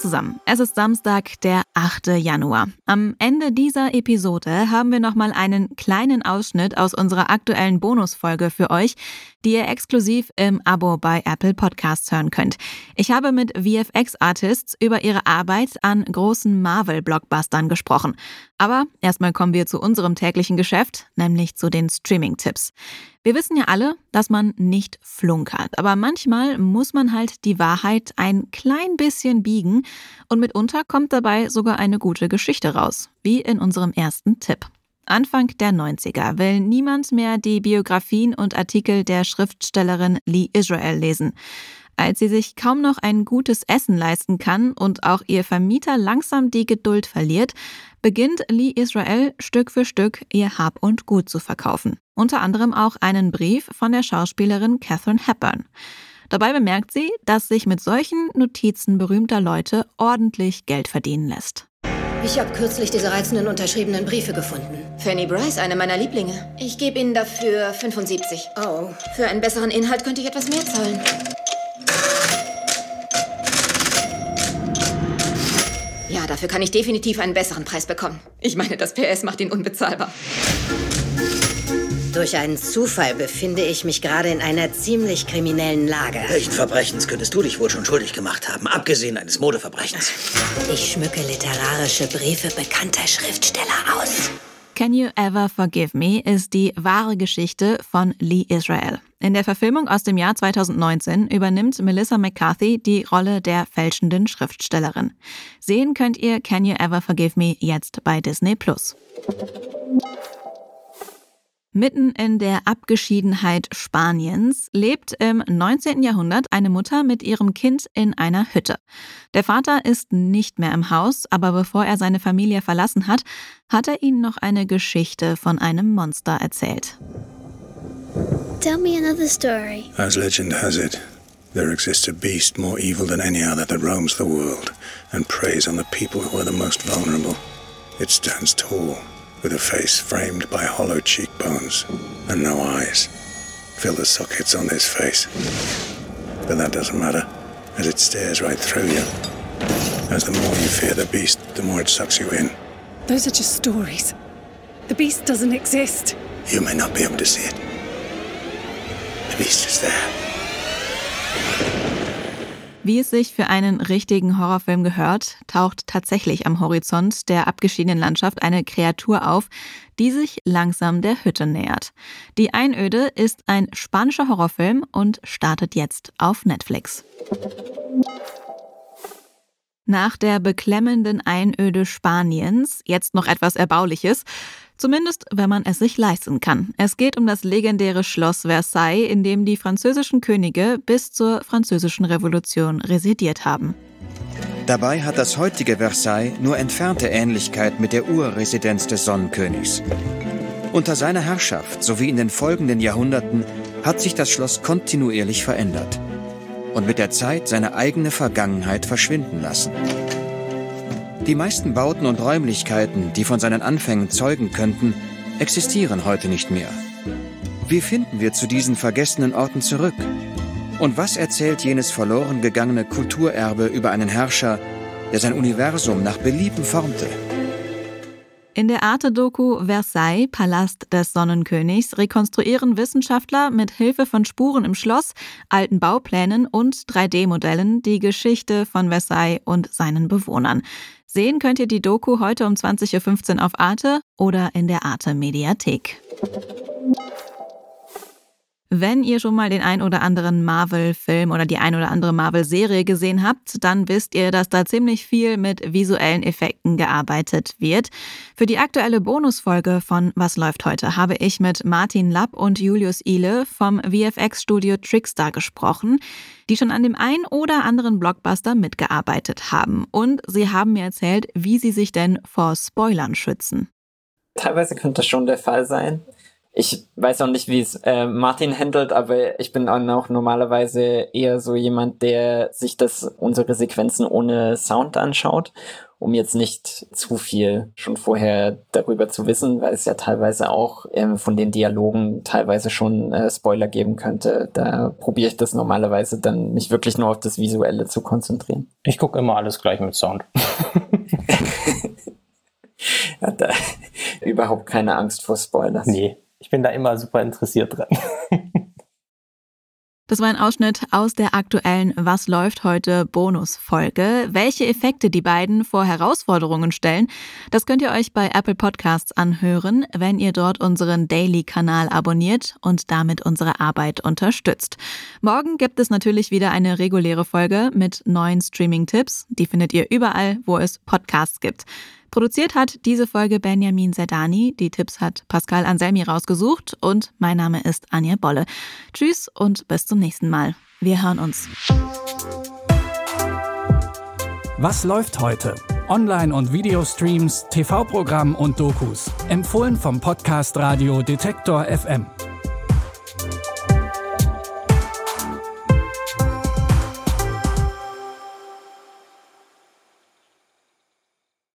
Zusammen. Es ist Samstag, der 8. Januar. Am Ende dieser Episode haben wir nochmal einen kleinen Ausschnitt aus unserer aktuellen Bonusfolge für euch, die ihr exklusiv im Abo bei Apple Podcasts hören könnt. Ich habe mit VFX-Artists über ihre Arbeit an großen Marvel-Blockbustern gesprochen. Aber erstmal kommen wir zu unserem täglichen Geschäft, nämlich zu den Streaming-Tipps. Wir wissen ja alle, dass man nicht flunkert, aber manchmal muss man halt die Wahrheit ein klein bisschen biegen und mitunter kommt dabei sogar eine gute Geschichte raus, wie in unserem ersten Tipp. Anfang der 90er will niemand mehr die Biografien und Artikel der Schriftstellerin Lee Israel lesen. Als sie sich kaum noch ein gutes Essen leisten kann und auch ihr Vermieter langsam die Geduld verliert, beginnt Lee Israel Stück für Stück ihr Hab und Gut zu verkaufen. Unter anderem auch einen Brief von der Schauspielerin Catherine Hepburn. Dabei bemerkt sie, dass sich mit solchen Notizen berühmter Leute ordentlich Geld verdienen lässt. Ich habe kürzlich diese reizenden unterschriebenen Briefe gefunden. Fanny Bryce, eine meiner Lieblinge. Ich gebe Ihnen dafür 75. Oh. Für einen besseren Inhalt könnte ich etwas mehr zahlen. Dafür kann ich definitiv einen besseren Preis bekommen. Ich meine, das PS macht ihn unbezahlbar. Durch einen Zufall befinde ich mich gerade in einer ziemlich kriminellen Lage. Welchen Verbrechens könntest du dich wohl schon schuldig gemacht haben, abgesehen eines Modeverbrechens? Ich schmücke literarische Briefe bekannter Schriftsteller aus. Can You Ever Forgive Me ist die wahre Geschichte von Lee Israel. In der Verfilmung aus dem Jahr 2019 übernimmt Melissa McCarthy die Rolle der fälschenden Schriftstellerin. Sehen könnt ihr Can You Ever Forgive Me jetzt bei Disney Plus. Mitten in der Abgeschiedenheit Spaniens lebt im 19. Jahrhundert eine Mutter mit ihrem Kind in einer Hütte. Der Vater ist nicht mehr im Haus, aber bevor er seine Familie verlassen hat, hat er ihnen noch eine Geschichte von einem Monster erzählt. Tell me another story. As legend has it, there exists a beast more evil than any other that roams the world and preys on the people who are the most vulnerable. It stands tall with a face framed by hollow cheekbones and no eyes. Fill the sockets on this face. But that doesn't matter, as it stares right through you. As the more you fear the beast, the more it sucks you in. Those are just stories. The beast doesn't exist. You may not be able to see it. The beast is there. Wie es sich für einen richtigen Horrorfilm gehört, taucht tatsächlich am Horizont der abgeschiedenen Landschaft eine Kreatur auf, die sich langsam der Hütte nähert. Die Einöde ist ein spanischer Horrorfilm und startet jetzt auf Netflix. Nach der beklemmenden Einöde Spaniens jetzt noch etwas Erbauliches. Zumindest, wenn man es sich leisten kann. Es geht um das legendäre Schloss Versailles, in dem die französischen Könige bis zur französischen Revolution residiert haben. Dabei hat das heutige Versailles nur entfernte Ähnlichkeit mit der Urresidenz des Sonnenkönigs. Unter seiner Herrschaft sowie in den folgenden Jahrhunderten hat sich das Schloss kontinuierlich verändert und mit der Zeit seine eigene Vergangenheit verschwinden lassen. Die meisten Bauten und Räumlichkeiten, die von seinen Anfängen zeugen könnten, existieren heute nicht mehr. Wie finden wir zu diesen vergessenen Orten zurück? Und was erzählt jenes verloren gegangene Kulturerbe über einen Herrscher, der sein Universum nach Belieben formte? In der Arte-Doku Versailles, Palast des Sonnenkönigs, rekonstruieren Wissenschaftler mit Hilfe von Spuren im Schloss, alten Bauplänen und 3D-Modellen die Geschichte von Versailles und seinen Bewohnern. Sehen könnt ihr die Doku heute um 20.15 Uhr auf Arte oder in der Arte Mediathek. Wenn ihr schon mal den ein oder anderen Marvel-Film oder die ein oder andere Marvel-Serie gesehen habt, dann wisst ihr, dass da ziemlich viel mit visuellen Effekten gearbeitet wird. Für die aktuelle Bonusfolge von Was läuft heute habe ich mit Martin Lapp und Julius Ile vom VFX-Studio Trickstar gesprochen, die schon an dem ein oder anderen Blockbuster mitgearbeitet haben. Und sie haben mir erzählt, wie sie sich denn vor Spoilern schützen. Teilweise könnte das schon der Fall sein. Ich weiß auch nicht, wie es äh, Martin handelt, aber ich bin auch normalerweise eher so jemand, der sich das unsere Sequenzen ohne Sound anschaut. um jetzt nicht zu viel schon vorher darüber zu wissen, weil es ja teilweise auch ähm, von den Dialogen teilweise schon äh, Spoiler geben könnte. Da probiere ich das normalerweise dann mich wirklich nur auf das Visuelle zu konzentrieren. Ich gucke immer alles gleich mit Sound. ja, da, überhaupt keine Angst vor Spoilers. Nee, ich bin da immer super interessiert dran. Das war ein Ausschnitt aus der aktuellen Was läuft heute Bonusfolge. Welche Effekte die beiden vor Herausforderungen stellen, das könnt ihr euch bei Apple Podcasts anhören, wenn ihr dort unseren Daily-Kanal abonniert und damit unsere Arbeit unterstützt. Morgen gibt es natürlich wieder eine reguläre Folge mit neuen Streaming-Tipps. Die findet ihr überall, wo es Podcasts gibt. Produziert hat diese Folge Benjamin Zerdani. Die Tipps hat Pascal Anselmi rausgesucht und mein Name ist Anja Bolle. Tschüss und bis zum nächsten Mal. Wir hören uns. Was läuft heute? Online- und Videostreams, TV-Programm und Dokus. Empfohlen vom Podcast Radio Detektor FM.